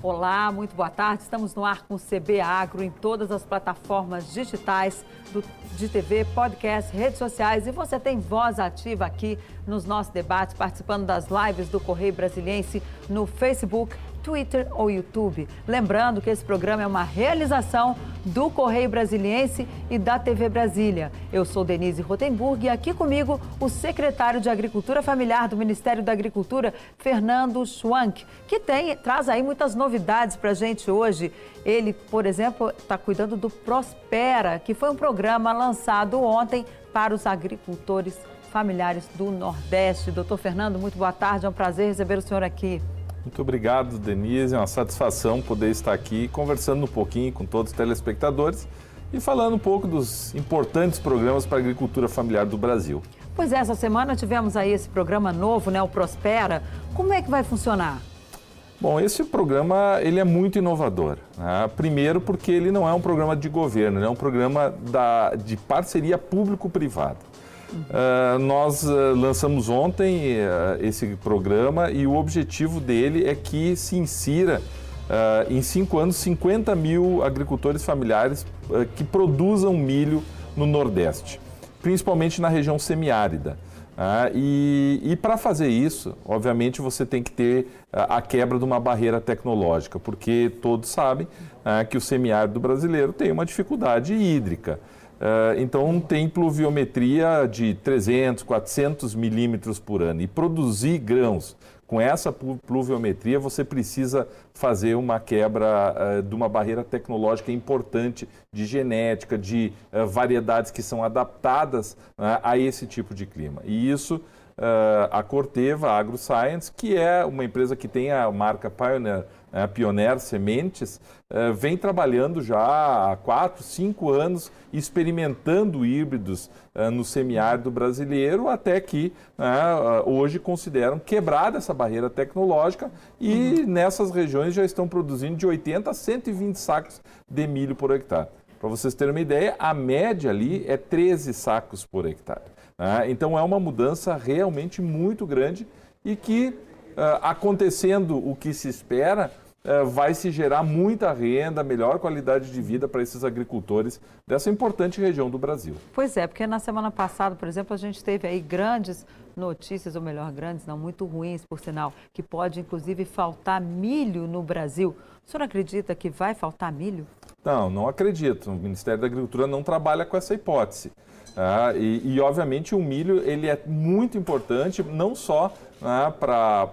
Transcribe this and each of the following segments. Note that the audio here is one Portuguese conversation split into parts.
Olá, muito boa tarde. Estamos no ar com o CB Agro em todas as plataformas digitais do, de TV, podcast, redes sociais. E você tem voz ativa aqui nos nossos debates, participando das lives do Correio Brasiliense no Facebook, Twitter ou YouTube. Lembrando que esse programa é uma realização do Correio Brasiliense e da TV Brasília. Eu sou Denise Rotenburg e aqui comigo o secretário de Agricultura Familiar do Ministério da Agricultura, Fernando Schwank, que tem, traz aí muitas novidades para a gente hoje. Ele, por exemplo, está cuidando do Prospera, que foi um programa lançado ontem para os agricultores familiares do Nordeste. Doutor Fernando, muito boa tarde, é um prazer receber o senhor aqui. Muito obrigado, Denise. É uma satisfação poder estar aqui conversando um pouquinho com todos os telespectadores e falando um pouco dos importantes programas para a agricultura familiar do Brasil. Pois é, essa semana tivemos aí esse programa novo, né, o Prospera. Como é que vai funcionar? Bom, esse programa ele é muito inovador. Né? Primeiro porque ele não é um programa de governo, ele é um programa da, de parceria público-privada. Uh, nós uh, lançamos ontem uh, esse programa e o objetivo dele é que se insira em cinco anos 50 mil agricultores familiares que produzam milho no Nordeste, principalmente na região semiárida. e, e para fazer isso, obviamente, você tem que ter a quebra de uma barreira tecnológica, porque todos sabem que o semiárido brasileiro tem uma dificuldade hídrica. Uh, então tem pluviometria de 300, 400 milímetros por ano. E produzir grãos com essa pluviometria, você precisa fazer uma quebra uh, de uma barreira tecnológica importante de genética, de uh, variedades que são adaptadas a esse tipo de clima. E isso a Corteva AgroScience, que é uma empresa que tem a marca Pioneer né, Pioneer Sementes, uh, vem trabalhando já há quatro, cinco anos, experimentando híbridos uh, no semiárido brasileiro, até que uh, hoje consideram quebrada essa barreira tecnológica e uhum. nessas regiões já estão produzindo de 80 a 120 sacos de milho por hectare. Para vocês terem uma ideia, a média ali é 13 sacos por hectare. Né? Então é uma mudança realmente muito grande e que acontecendo o que se espera, uh, vai se gerar muita renda, melhor qualidade de vida para esses agricultores dessa importante região do Brasil. Pois é, porque na semana passada, por exemplo, a gente teve aí grandes notícias, ou melhor, grandes, não muito ruins, por sinal, que pode inclusive faltar milho no Brasil. O senhor acredita que vai faltar milho? Não, não acredito. O Ministério da Agricultura não trabalha com essa hipótese. Ah, e, e, obviamente, o milho ele é muito importante, não só ah, para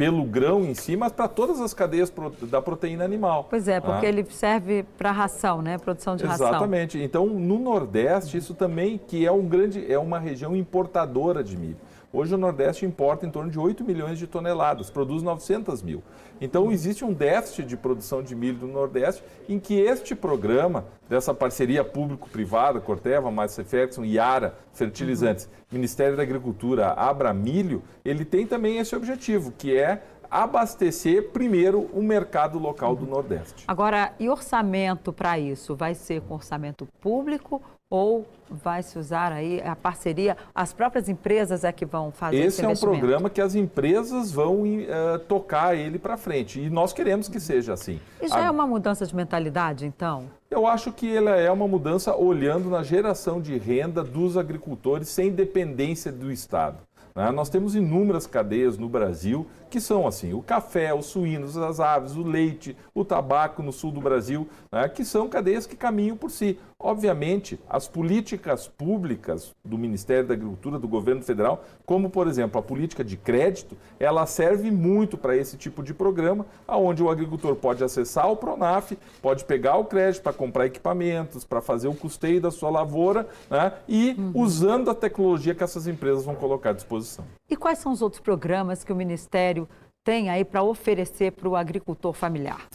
pelo grão em si, mas para todas as cadeias da proteína animal. Pois é, porque ah. ele serve para ração, né? Produção de Exatamente. ração. Exatamente. Então, no Nordeste, isso também que é um grande, é uma região importadora de milho. Hoje o Nordeste importa em torno de 8 milhões de toneladas, produz 900 mil. Então existe um déficit de produção de milho no Nordeste em que este programa, dessa parceria público-privada, Corteva, Márcia Ferguson, Iara, Fertilizantes, uhum. Ministério da Agricultura, Abra Milho, ele tem também esse objetivo, que é abastecer primeiro o mercado local do Nordeste. Agora, e orçamento para isso? Vai ser com orçamento público ou vai se usar aí a parceria? As próprias empresas é que vão fazer esse, esse é um programa que as empresas vão uh, tocar ele para frente e nós queremos que seja assim. E já a... é uma mudança de mentalidade, então? Eu acho que ela é uma mudança olhando na geração de renda dos agricultores sem dependência do Estado. Né? Nós temos inúmeras cadeias no Brasil que são assim: o café, os suínos, as aves, o leite, o tabaco no sul do Brasil, né? que são cadeias que caminham por si. Obviamente, as políticas públicas do Ministério da Agricultura, do governo federal, como por exemplo a política de crédito, ela serve muito para esse tipo de programa, onde o agricultor pode acessar o Pronaf, pode pegar o crédito para comprar equipamentos, para fazer o custeio da sua lavoura né? e uhum. usando a tecnologia que essas empresas vão colocar à disposição. E quais são os outros programas que o Ministério tem aí para oferecer para o agricultor familiar?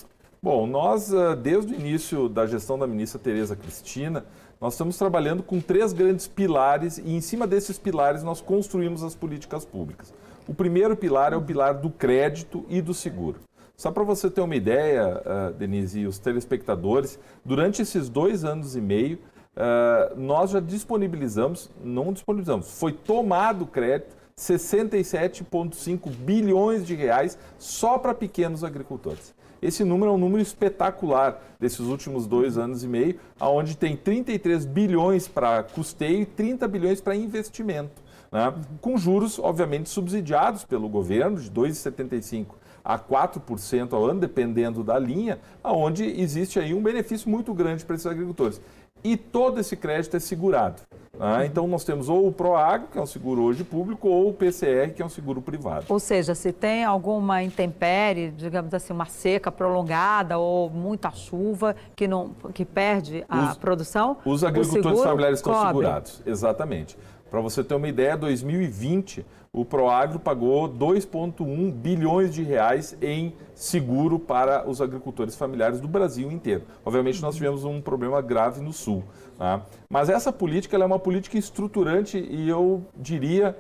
Bom, nós, ah, desde o início da gestão da ministra Tereza Cristina, nós estamos trabalhando com três grandes pilares e em cima desses pilares nós construímos as políticas públicas. O primeiro pilar é o pilar do crédito e do seguro. Só para você ter uma ideia, uh, Denise e os telespectadores, durante esses dois anos e meio, uh, nós já disponibilizamos, não disponibilizamos, foi tomado crédito 67,5 bilhões de reais só para pequenos agricultores. esse número é um número espetacular desses últimos dois anos e meio, onde tem 33 bilhões para custeio e 30 bilhões para investimento. Né? Com juros, obviamente, subsidiados pelo governo, de 2,75% a 4% ao ano, dependendo da linha, onde existe aí um benefício muito grande para esses agricultores. E todo esse crédito é segurado. Né? Então, nós temos ou o Proagro, que é um seguro hoje público, ou o PCR, que é um seguro privado. Ou seja, se tem alguma intempérie, digamos assim, uma seca prolongada ou muita chuva que, não, que perde a os, produção, os agricultores familiares estão cobre. segurados. Exatamente. Para você ter uma ideia, 2020 o Proagro pagou 2,1 bilhões de reais em seguro para os agricultores familiares do Brasil inteiro. Obviamente, nós tivemos um problema grave no Sul. Tá? Mas essa política é uma política estruturante e eu diria,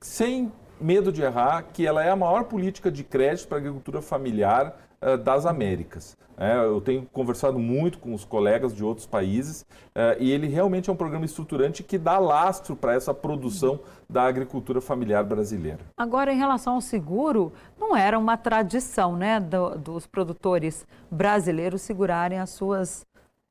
sem medo de errar, que ela é a maior política de crédito para a agricultura familiar uh, das Américas. É, eu tenho conversado muito com os colegas de outros países uh, e ele realmente é um programa estruturante que dá lastro para essa produção da agricultura familiar brasileira. Agora, em relação ao seguro, não era uma tradição né, do, dos produtores brasileiros segurarem as suas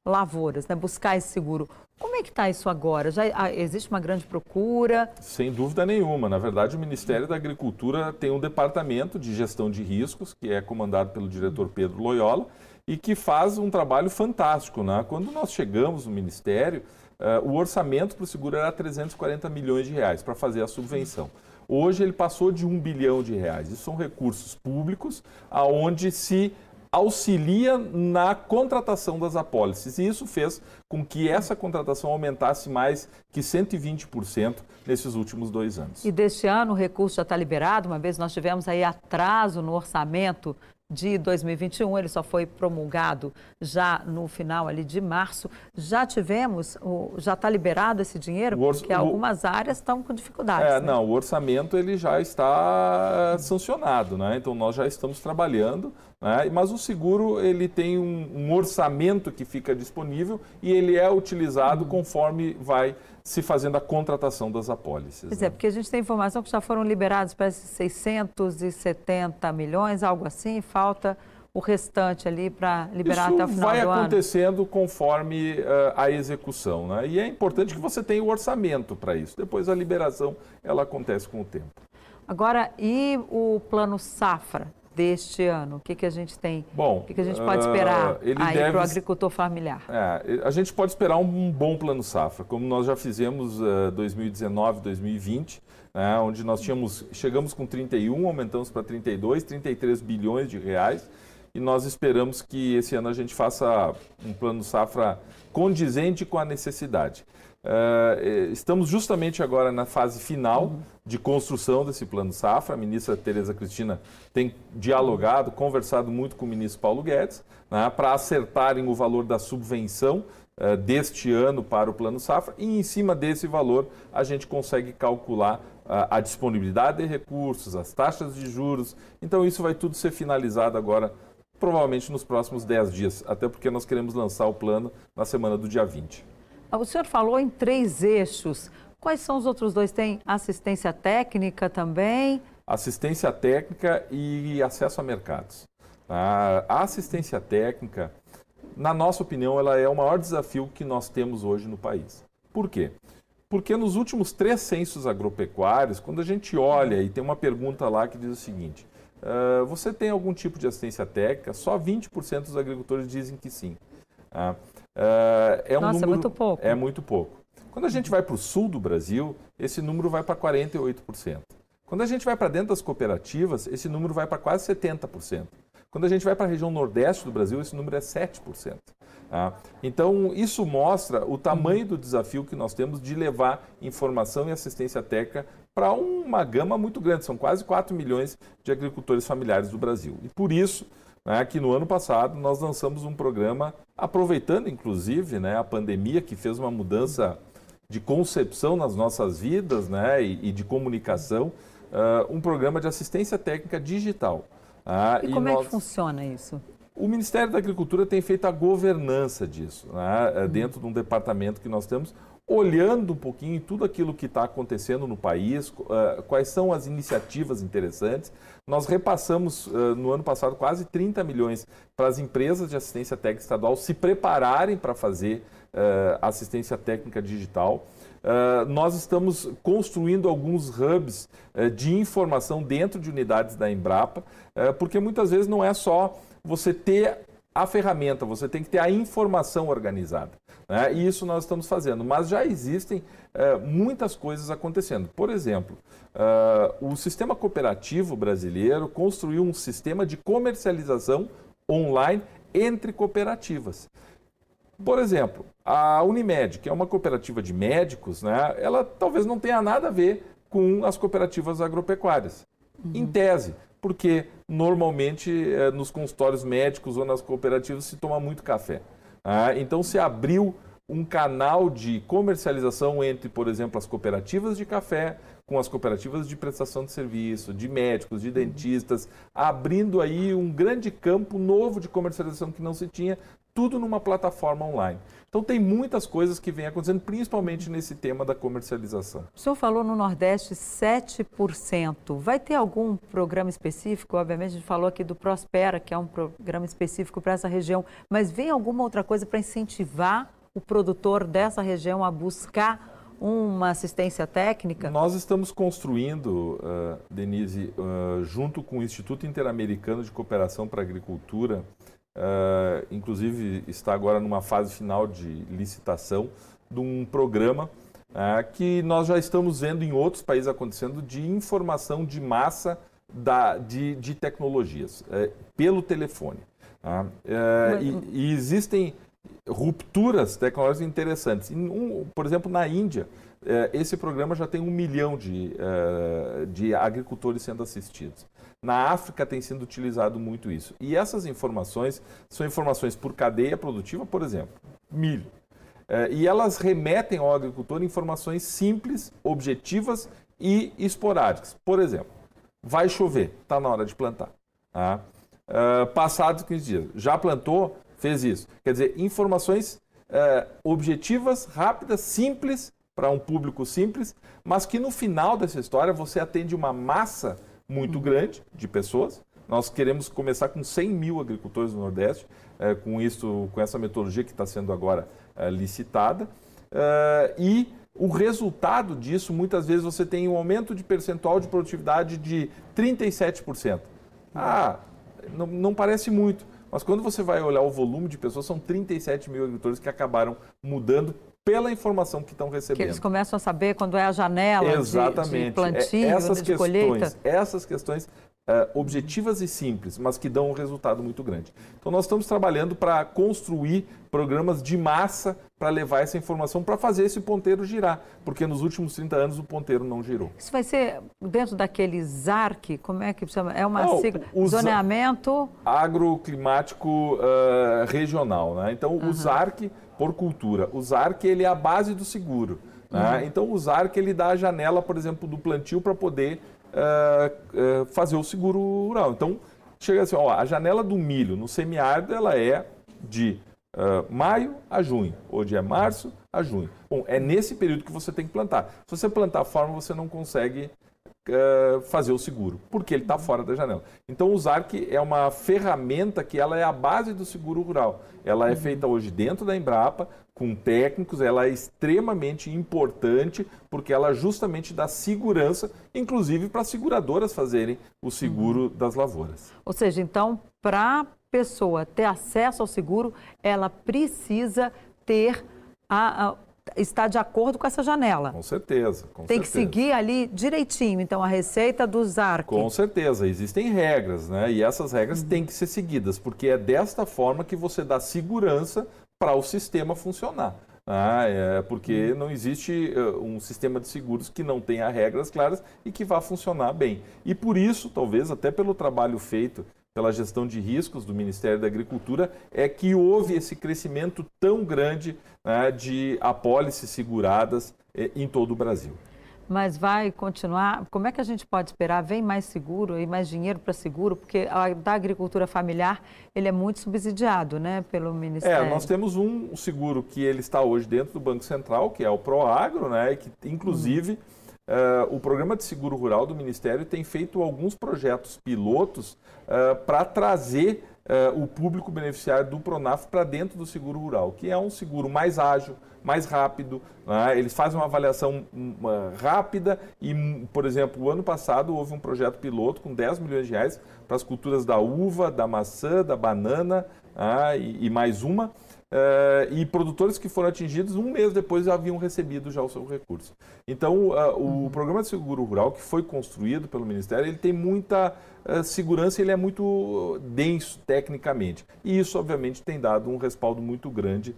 lavouras, né, buscar esse seguro. Como é que está isso agora? Já ah, existe uma grande procura? Sem dúvida nenhuma. Na verdade, o Ministério da Agricultura tem um departamento de gestão de riscos, que é comandado pelo diretor Pedro Loyola, e que faz um trabalho fantástico. Né? Quando nós chegamos no Ministério, uh, o orçamento para o seguro era 340 milhões de reais para fazer a subvenção. Hoje ele passou de um bilhão de reais. Isso são recursos públicos, aonde se auxilia na contratação das apólices. E isso fez com que essa contratação aumentasse mais que 120% nesses últimos dois anos. E deste ano o recurso já está liberado, uma vez nós tivemos aí atraso no orçamento de 2021, ele só foi promulgado já no final ali de março. Já tivemos, já está liberado esse dinheiro? Porque algumas áreas estão com dificuldades. É, né? não, o orçamento ele já está sancionado, né? Então nós já estamos trabalhando, né? Mas o seguro ele tem um, um orçamento que fica disponível e ele é utilizado uhum. conforme vai se fazendo a contratação das apólices. Pois é, né? é, porque a gente tem informação que já foram liberados para 670 milhões, algo assim, e falta o restante ali para liberar Isso até o final do ano. vai acontecendo conforme uh, a execução, né? E é importante que você tenha o orçamento para isso. Depois a liberação ela acontece com o tempo. Agora, e o plano safra? Deste ano? O que, que a gente tem? Bom, o que, que a gente pode esperar uh, aí deve... para o agricultor familiar? É, a gente pode esperar um bom plano safra, como nós já fizemos uh, 2019, 2020, né, onde nós tínhamos, chegamos com 31, aumentamos para 32, 33 bilhões de reais e nós esperamos que esse ano a gente faça um plano safra condizente com a necessidade. Uh, estamos justamente agora na fase final uhum. de construção desse plano safra. A ministra Tereza Cristina tem dialogado, conversado muito com o ministro Paulo Guedes né, para acertarem o valor da subvenção uh, deste ano para o plano safra e em cima desse valor a gente consegue calcular uh, a disponibilidade de recursos, as taxas de juros. Então isso vai tudo ser finalizado agora provavelmente nos próximos 10 dias, até porque nós queremos lançar o plano na semana do dia 20. O senhor falou em três eixos. Quais são os outros dois? Tem assistência técnica também? Assistência técnica e acesso a mercados. A assistência técnica, na nossa opinião, ela é o maior desafio que nós temos hoje no país. Por quê? Porque nos últimos três censos agropecuários, quando a gente olha e tem uma pergunta lá que diz o seguinte: uh, você tem algum tipo de assistência técnica? Só 20% dos agricultores dizem que sim. Uh, Uh, é um Nossa, é número, é muito pouco. É muito pouco. Quando a gente vai para o sul do Brasil, esse número vai para 48%. Quando a gente vai para dentro das cooperativas, esse número vai para quase 70%. Quando a gente vai para a região nordeste do Brasil, esse número é 7%. Tá? Então, isso mostra o tamanho do desafio que nós temos de levar informação e assistência técnica para uma gama muito grande. São quase 4 milhões de agricultores familiares do Brasil. E por isso, né, que no ano passado nós lançamos um programa, aproveitando inclusive né, a pandemia, que fez uma mudança de concepção nas nossas vidas né, e, e de comunicação, uh, um programa de assistência técnica digital. Uh, e, e como nós... é que funciona isso? O Ministério da Agricultura tem feito a governança disso, né, uhum. dentro de um departamento que nós temos, olhando um pouquinho tudo aquilo que está acontecendo no país, uh, quais são as iniciativas interessantes. Nós repassamos uh, no ano passado quase 30 milhões para as empresas de assistência técnica estadual se prepararem para fazer uh, assistência técnica digital. nós estamos construindo alguns hubs de informação dentro de unidades da Embrapa, porque muitas vezes não é só você ter a ferramenta, você tem que ter a informação organizada. Né? E isso nós estamos fazendo. Mas já existem uh, muitas coisas acontecendo. Por exemplo, uh, o sistema cooperativo brasileiro construiu um sistema de comercialização online entre cooperativas. Por exemplo, a Unimed, que é uma cooperativa de médicos, né, ela talvez não tenha nada a ver com as cooperativas agropecuárias. Uhum. Em tese, porque normalmente eh, nos consultórios médicos ou nas cooperativas se toma muito café. Ah, então se abriu um canal de comercialização entre, por exemplo, as cooperativas de café com as cooperativas de prestação de serviço, de médicos, de dentistas, abrindo aí um grande campo novo de comercialização que não se tinha, tudo numa plataforma online. Então tem muitas coisas que vêm acontecendo, principalmente nesse tema da comercialização. O senhor falou no Nordeste 7%. Vai ter algum programa específico? Obviamente a gente falou aqui do Prospera, que é um programa específico para essa região, mas vem alguma outra coisa para incentivar o produtor dessa região a buscar uma assistência técnica? Nós estamos construindo, uh, Denise, uh, junto com o Instituto Interamericano de Cooperação para a Agricultura, uh, inclusive está agora numa fase final de licitação de um programa uh, que nós já estamos vendo em outros países acontecendo de informação de massa da, de, de tecnologias uh, pelo telefone. Tá? Mas... E, e, existem rupturas tecnológicas interessantes. Um, por exemplo, na Índia, esse programa já tem um milhão de, de agricultores sendo assistidos. Na África tem sido utilizado muito isso. E essas informações são informações por cadeia produtiva, por exemplo, milho. É, e elas remetem ao agricultor informações simples, objetivas e esporádicas. Por exemplo, vai chover, está na hora de plantar. Tá? Uh, passados 15 dias, já plantou, fez isso. Quer dizer, informações uh, objetivas, rápidas, simples, para um público simples, mas que no final dessa história você atende uma massa muito grande de pessoas. Nós queremos começar com 100 mil agricultores no Nordeste, é, com isso, com essa metodologia que está sendo agora é, licitada. É, e o resultado disso, muitas vezes você tem um aumento de percentual de produtividade de 37%. Ah, não, não parece muito, mas quando você vai olhar o volume de pessoas, são 37 mil agricultores que acabaram mudando pela informação que estão recebendo. Que eles começam a saber quando é a janela Exatamente. De, de plantio, essas de questões, colheita. Essas questões uh, objetivas e simples, mas que dão um resultado muito grande. Então nós estamos trabalhando para construir programas de massa para levar essa informação para fazer esse ponteiro girar, porque nos últimos 30 anos o ponteiro não girou. Isso vai ser dentro daquele ZARC, como é que chama? É uma não, sigla, zoneamento... Agroclimático uh, regional, né? Então uhum. o ZARC por cultura. O ZARC ele é a base do seguro. Né? Uhum. Então o ZARC ele dá a janela, por exemplo, do plantio para poder uh, uh, fazer o seguro rural. Então chega assim, ó, a janela do milho no semiárido ela é de uh, maio a junho, ou de é março a junho. Bom, é nesse período que você tem que plantar. Se você plantar forma, você não consegue uh, fazer o seguro, porque ele está fora da janela. Então, o ZARC é uma ferramenta que ela é a base do seguro rural. Ela é uhum. feita hoje dentro da Embrapa, com técnicos, ela é extremamente importante, porque ela justamente dá segurança, inclusive para as seguradoras fazerem o seguro uhum. das lavouras. Ou seja, então, para a pessoa ter acesso ao seguro, ela precisa ter a, a está de acordo com essa janela. Com certeza. Com Tem certeza. que seguir ali direitinho, então, a receita do ZARC. Com certeza, existem regras, né? E essas regras uhum. têm que ser seguidas, porque é desta forma que você dá segurança para o sistema funcionar. Ah, é porque uhum. não existe uh, um sistema de seguros que não tenha regras claras e que vá funcionar bem. E por isso, talvez até pelo trabalho feito pela gestão de riscos do Ministério da Agricultura, é que houve esse crescimento tão grande né, de apólices seguradas eh, em todo o Brasil. mas vai continuar. Como é que a gente pode esperar? Vem mais seguro e mais dinheiro para seguro? Porque a da agricultura familiar ele é muito subsidiado, né, pelo Ministério. É, nós temos um seguro que ele está hoje dentro do Banco Central, que é o Proagro, né, que inclusive uh, o programa de seguro rural do Ministério tem feito alguns projetos pilotos uh, para trazer uh, o público beneficiário do Pronaf para dentro do seguro rural, que é um seguro mais ágil, mais rápido. Né? Eles fazem uma avaliação uma, rápida e, por exemplo, o ano passado houve um projeto piloto com 10 milhões de reais para as culturas da uva, da maçã, da banana ah, e, e, mais uma. Uh, e produtores que foram atingidos um mês depois já haviam recebido já o seu recurso. Então, uh, o programa de seguro rural que foi construído pelo Ministério, ele tem muita uh, segurança, ele é muito denso tecnicamente. E isso, obviamente, tem dado um respaldo muito grande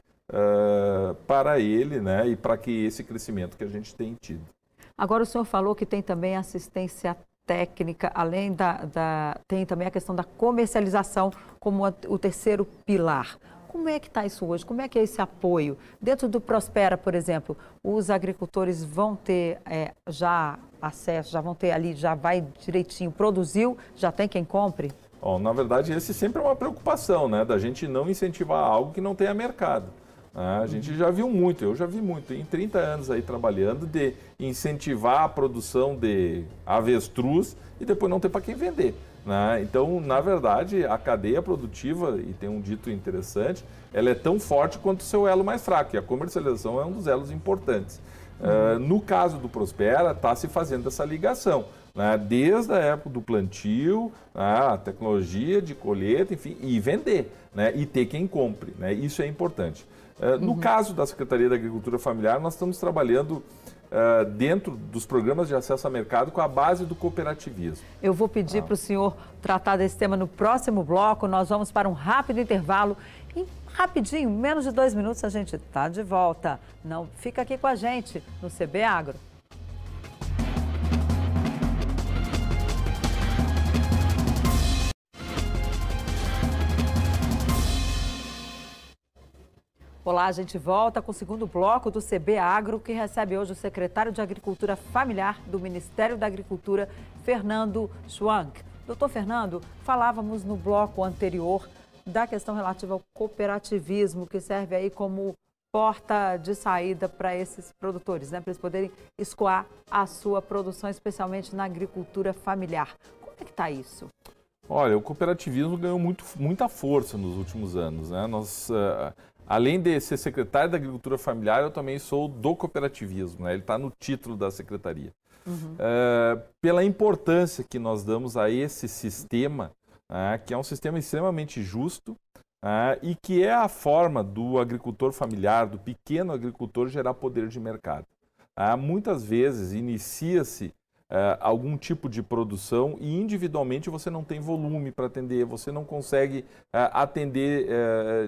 para ele né, e para que esse crescimento que a gente tem tido. Agora, o senhor falou que tem também assistência técnica, além da, da tem também a questão da comercialização como o terceiro pilar. Como é que está isso hoje? Como é que é esse apoio? Dentro do Prospera, por exemplo, os agricultores vão ter é, já acesso, já vão ter ali, já vai direitinho, produziu, já tem quem compre? Bom, na verdade, esse sempre é uma preocupação, né? Da gente não incentivar algo que não tenha mercado. Né? A gente já viu muito, eu já vi muito, em 30 anos aí trabalhando, de incentivar a produção de avestruz e depois não ter para quem vender. Né? Então, na verdade, a cadeia produtiva, e tem um dito interessante, ela é tão forte quanto o seu elo mais fraco, e a comercialização é um dos elos importantes. Uhum. Uh, no caso do Prospera, está se fazendo essa ligação, né? desde a época do plantio, né? a tecnologia de colheita, enfim, e vender, né? e ter quem compre. Né? Isso é importante. Uh, no uhum. caso da Secretaria da Agricultura Familiar, nós estamos trabalhando uh, dentro dos programas de acesso a mercado com a base do cooperativismo. Eu vou pedir ah. para o senhor tratar desse tema no próximo bloco. Nós vamos para um rápido intervalo. E rapidinho, menos de dois minutos, a gente está de volta. Não fica aqui com a gente no CB Agro. Olá, a gente volta com o segundo bloco do CB Agro, que recebe hoje o secretário de Agricultura Familiar do Ministério da Agricultura, Fernando Schwank. Doutor Fernando, falávamos no bloco anterior da questão relativa ao cooperativismo, que serve aí como porta de saída para esses produtores, né? para eles poderem escoar a sua produção, especialmente na agricultura familiar. Como é que está isso? Olha, o cooperativismo ganhou muito, muita força nos últimos anos. Né? Nós, uh, Além de ser secretário da Agricultura Familiar, eu também sou do cooperativismo, né? ele está no título da secretaria. Uhum. É, pela importância que nós damos a esse sistema, é, que é um sistema extremamente justo é, e que é a forma do agricultor familiar, do pequeno agricultor, gerar poder de mercado. muitas vezes inicia-se algum tipo de produção e individualmente você não tem volume para atender, você não consegue atender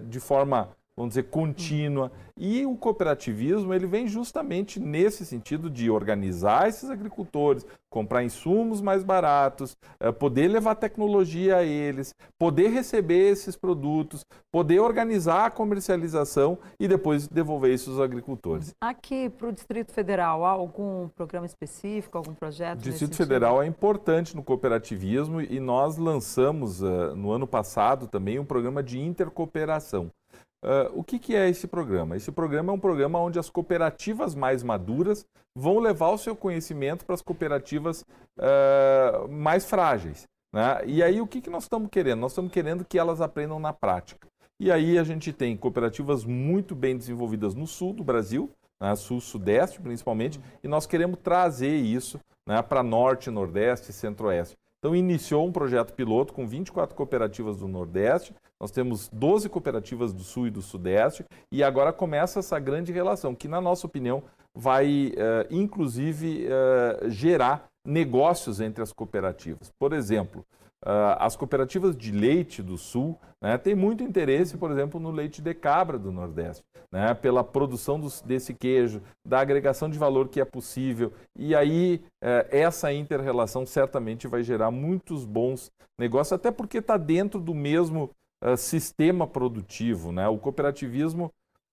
de forma vamos dizer, contínua. E o cooperativismo, ele vem justamente nesse sentido de organizar esses agricultores, comprar insumos mais baratos, eh, poder levar tecnologia a eles, poder receber esses produtos, poder organizar a comercialização e depois devolver isso aos agricultores. Aqui para o Distrito Federal, há algum programa específico, algum projeto? O Distrito Federal é importante no cooperativismo e nós lançamos uh, no ano passado também um programa de intercooperação. Uh, o que, que, é esse programa? Esse programa é um programa onde as cooperativas mais maduras vão levar o seu conhecimento para as cooperativas uh, mais frágeis. Né? E aí o que, que nós estamos querendo? Nós estamos querendo que elas aprendam na prática. E aí a gente tem cooperativas muito bem desenvolvidas no sul do Brasil, né? sul-sudeste principalmente, e nós queremos trazer isso né, para norte, nordeste e centro-oeste. Então, iniciou um projeto piloto com 24 cooperativas do Nordeste, nós temos 12 cooperativas do Sul e do Sudeste, e agora começa essa grande relação, que, na nossa opinião, vai, uh, inclusive, uh, gerar negócios entre as cooperativas. Por exemplo, Uh, as cooperativas de leite do Sul né, têm muito interesse, por exemplo, no leite de cabra do Nordeste, né, pela produção dos, desse queijo, da agregação de valor que é possível. E aí, essa inter-relação certamente vai gerar muitos bons negócios, até porque está dentro do mesmo uh, sistema produtivo. Né? O cooperativismo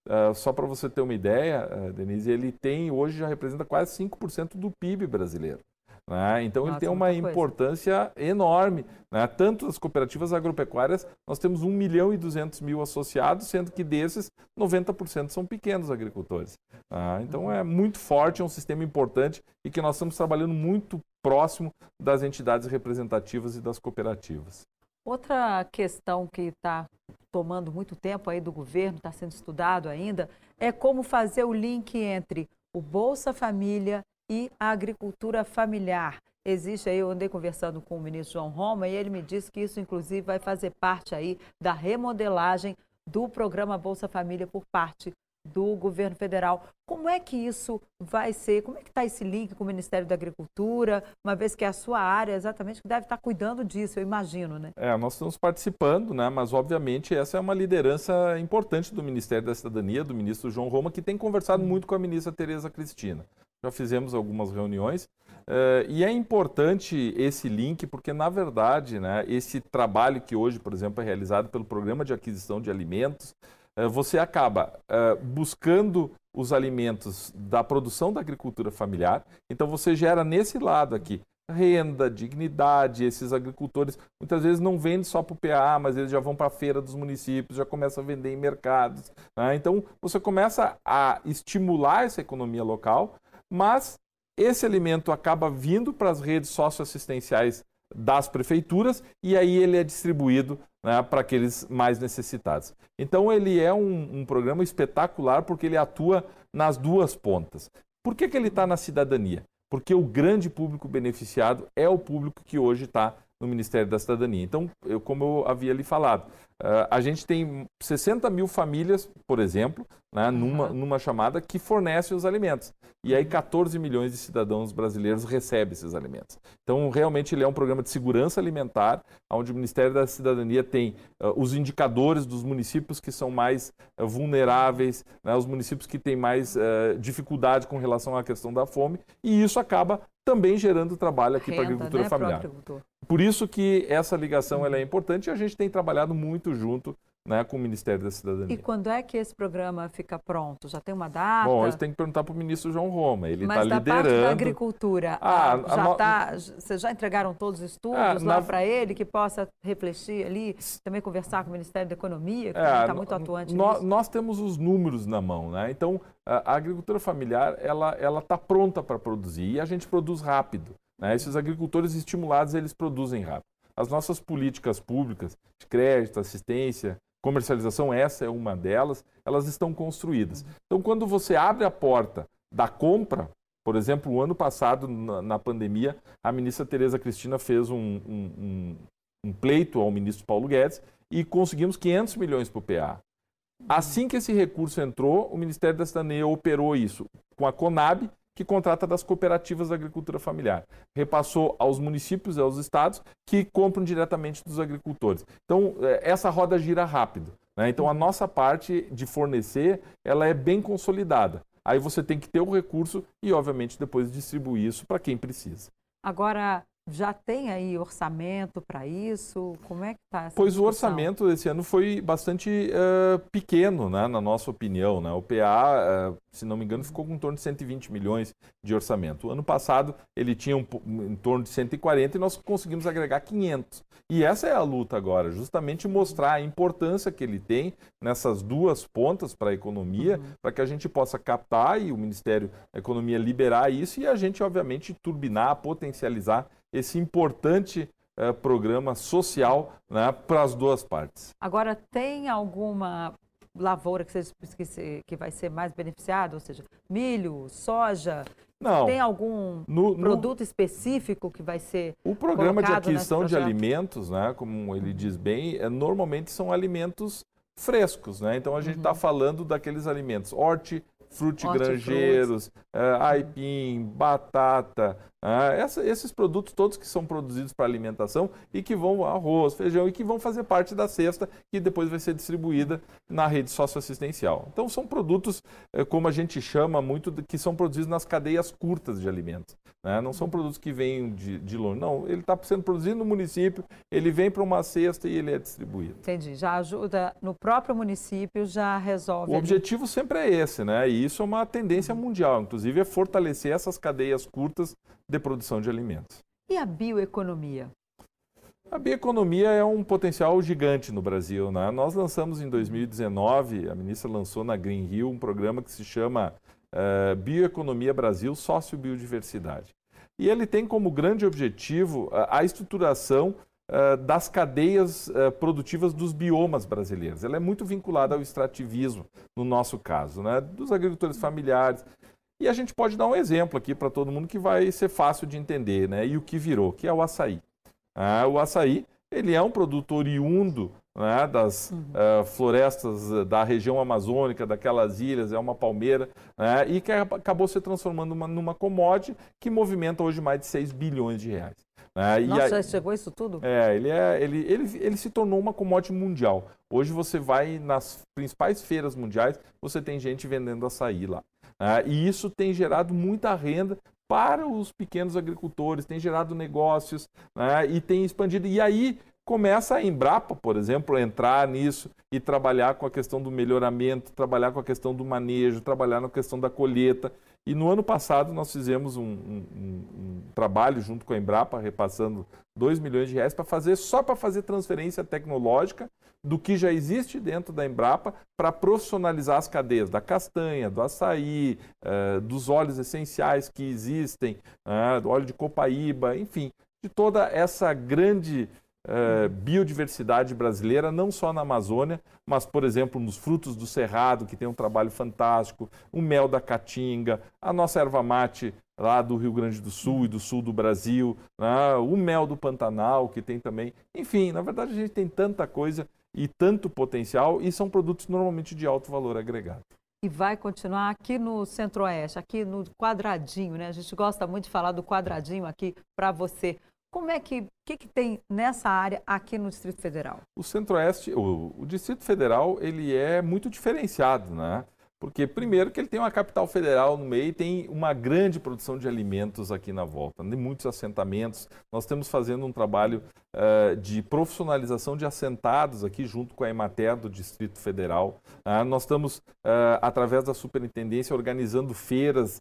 uh, só para você ter uma ideia, uh, Denise, ele tem hoje já representa quase 5% do PIB brasileiro. Né? Então Nossa, ele tem uma importância coisa. enorme. Né? Tanto as cooperativas agropecuárias, nós temos 1 milhão e 200 mil associados, sendo que desses 90% são pequenos agricultores. Né? Então é muito forte, é um sistema importante e que nós estamos trabalhando muito próximo das entidades representativas e das cooperativas. Outra questão que está tomando muito tempo aí do governo, está sendo estudado ainda, é como fazer o link entre o Bolsa Família e a agricultura familiar. Existe aí, eu andei conversando com o ministro João Roma e ele me disse que isso, inclusive, vai fazer parte aí da remodelagem do programa Bolsa Família por parte do governo federal. Como é que isso vai ser? Como é que está esse link com o Ministério da Agricultura, uma vez que é a sua área exatamente que deve estar tá cuidando disso, eu imagino, né? É, nós estamos participando, né? Mas obviamente essa é uma liderança importante do Ministério da Cidadania, do ministro João Roma, que tem conversado muito com a ministra Tereza Cristina. Já fizemos algumas reuniões uh, e é importante esse link porque, na verdade, né, esse trabalho que hoje, por exemplo, é realizado pelo Programa de Aquisição de Alimentos, você acaba uh, buscando os alimentos da produção da agricultura familiar. Então, você gera nesse lado aqui renda, dignidade. Esses agricultores muitas vezes não vendem só para o PA, mas eles já vão para a feira dos municípios, já começam a vender em mercados. Né? Então, você começa a estimular essa economia local mas esse alimento acaba vindo para as redes socioassistenciais das prefeituras e aí ele é distribuído né, para aqueles mais necessitados. Então ele é um, um, programa espetacular porque ele atua nas duas pontas. Por que, que ele está na cidadania? Porque o grande público beneficiado é o público que hoje está no Ministério da Cidadania. Então, eu, como eu havia lhe falado, uh, a gente tem 60 mil famílias, por exemplo, né, numa, uhum. numa chamada que fornece os alimentos. E aí 14 milhões de cidadãos brasileiros recebem esses alimentos. Então, realmente, ele é um programa de segurança alimentar, onde o Ministério da Cidadania tem uh, os indicadores dos municípios que são mais uh, vulneráveis, né, os municípios que têm mais uh, dificuldade com relação à questão da fome, e isso acaba também gerando trabalho aqui para a agricultura né, familiar. Por isso que essa ligação ela é importante e a gente tem trabalhado muito junto né, com o Ministério da Cidadania. E quando é que esse programa fica pronto? Já tem uma data? Bom, isso tem que perguntar para o ministro João Roma. Ele está liderando. Mas da parte da agricultura, ah, já no... tá, vocês já entregaram todos os estudos ah, lá na... para ele, que possa refletir ali, também conversar com o Ministério da Economia, que é, está muito atuante no, Nós temos os números na mão, né? Então, a agricultura familiar, ela está pronta para produzir e a gente produz rápido. Né? Esses agricultores estimulados, eles produzem rápido. As nossas políticas públicas de crédito, assistência, comercialização, essa é uma delas, elas estão construídas. Então, quando você abre a porta da compra, por exemplo, o ano passado, na, na pandemia, a ministra Tereza Cristina fez um, um, um, um, pleito ao ministro Paulo Guedes e conseguimos 500 milhões para o PA. Assim que esse recurso entrou, o Ministério da Cidadania operou isso com a Conab que contrata das cooperativas da agricultura familiar. Repassou aos municípios e aos estados que compram diretamente dos agricultores. Então, é, essa roda gira rápido. Né? Então, a nossa parte de fornecer, ela é bem consolidada. Aí você tem que ter o recurso e, obviamente, depois distribuir isso para quem precisa. Agora, já tem aí orçamento para isso? Como é que está essa Pois discussão? o orçamento desse ano foi bastante uh, pequeno, né, na nossa opinião. Né? O PA, uh, se não me engano, ficou com em torno de 120 milhões de orçamento. O ano passado ele tinha um, em torno de 140 e nós conseguimos agregar 500. E essa é a luta agora, justamente mostrar a importância que ele tem nessas duas pontas para a economia, uhum. para que a gente possa captar e o Ministério da Economia liberar isso e a gente, obviamente, turbinar, potencializar esse importante uh, programa social né, para as duas partes. Agora, tem alguma lavoura que, seja, que vai ser mais beneficiada? Ou seja, milho, soja? Não. Tem algum no, produto no, específico que vai ser O programa de aquisição de alimentos, né, como ele diz bem, é, normalmente são alimentos frescos. Né? Então, a gente está uhum. falando daqueles alimentos horti, frutigranjeiros, uh, aipim, batata, Ah, essa, esses produtos todos que são produzidos para alimentação e que vão arroz, feijão e que vão fazer parte da cesta que depois vai ser distribuída na rede socioassistencial. Então são produtos, eh, como a gente chama muito, que são produzidos nas cadeias curtas de alimentos. Né? Não são produtos que vêm de, de longe. Não, ele está sendo produzido no município, ele vem para uma cesta e ele é distribuído. Entendi. Já ajuda no próprio município, já resolve. O objetivo sempre é esse, né? E isso é uma tendência mundial, inclusive é fortalecer essas cadeias curtas de produção de alimentos. E a bioeconomia? A bioeconomia é um potencial gigante no Brasil. Né? Nós lançamos em 2019, a ministra lançou na Green Hill um programa que se chama uh, Bioeconomia Brasil Sócio-Biodiversidade. E ele tem como grande objetivo a, a estruturação uh, das cadeias uh, produtivas dos biomas brasileiros. Ela é muito vinculada ao extrativismo, no nosso caso, né? dos agricultores familiares, e a gente pode dar um exemplo aqui para todo mundo que vai ser fácil de entender, né? E o que virou, que é o açaí. Ah, o açaí, ele é um produto oriundo né, das uhum. uh, florestas da região amazônica, daquelas ilhas, é uma palmeira, né, e que acabou se transformando numa, numa commodity que movimenta hoje mais de 6 bilhões de reais. Né? Nossa, a, chegou isso tudo? É, ele, é ele, ele, ele se tornou uma commodity mundial. Hoje você vai nas principais feiras mundiais, você tem gente vendendo açaí lá. Ah, e isso tem gerado muita renda para os pequenos agricultores, tem gerado negócios né, e tem expandido. E aí começa a Embrapa, por exemplo, a entrar nisso e trabalhar com a questão do melhoramento, trabalhar com a questão do manejo, trabalhar na questão da colheita. E no ano passado nós fizemos um, um, um trabalho junto com a Embrapa, repassando 2 milhões de reais para fazer só para fazer transferência tecnológica do que já existe dentro da Embrapa para profissionalizar as cadeias da castanha, do açaí, uh, dos óleos essenciais que existem, uh, do óleo de copaíba, enfim, de toda essa grande uh, biodiversidade brasileira, não só na Amazônia, mas, por exemplo, nos frutos do cerrado, que tem um trabalho fantástico, o mel da caatinga, a nossa erva mate lá do Rio Grande do Sul e do sul do Brasil, né? o mel do Pantanal, que tem também. Enfim, na verdade, a gente tem tanta coisa e tanto potencial e são produtos normalmente de alto valor agregado. E vai continuar aqui no Centro-Oeste, aqui no quadradinho, né? A gente gosta muito de falar do quadradinho aqui para você. Como é que, que, que tem nessa área aqui no Distrito Federal? O Centro-Oeste, o, o Distrito Federal, ele é muito diferenciado, né? Porque, primeiro, que ele tem uma capital federal no meio e tem uma grande produção de alimentos aqui na volta, tem muitos assentamentos. Nós estamos fazendo um trabalho uh, de profissionalização de assentados aqui, junto com a Emater do Distrito Federal. Uh, nós estamos, uh, através da superintendência, organizando feiras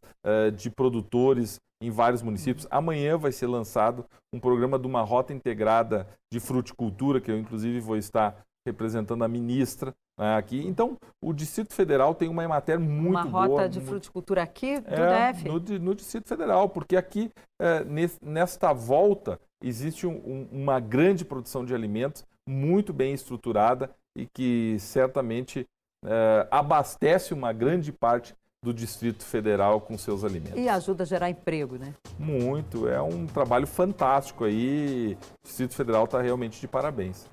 de produtores em vários municípios. Amanhã vai ser lançado um programa de uma rota integrada de fruticultura, que eu, inclusive, vou estar representando a ministra né, aqui. Então, o Distrito Federal tem uma matéria muito boa. Uma rota de fruticultura aqui do é, DF? No, no, Distrito Federal, porque aqui, é, nesta volta, existe um, um, uma grande produção de alimentos muito bem estruturada e que certamente é, abastece uma grande parte do Distrito Federal com seus alimentos. E ajuda a gerar emprego, né? Muito, é um trabalho fantástico aí. O Distrito Federal está realmente de parabéns.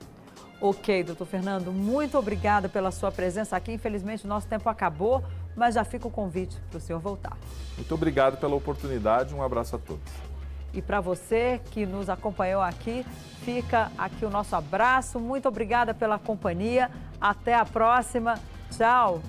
Ok, doutor Fernando, muito obrigada pela sua presença aqui. Infelizmente, o nosso tempo acabou, mas já fica o convite para o senhor voltar. Muito obrigado pela oportunidade, um abraço a todos. E para você que nos acompanhou aqui, fica aqui o nosso abraço. Muito obrigada pela companhia. Até a próxima. Tchau.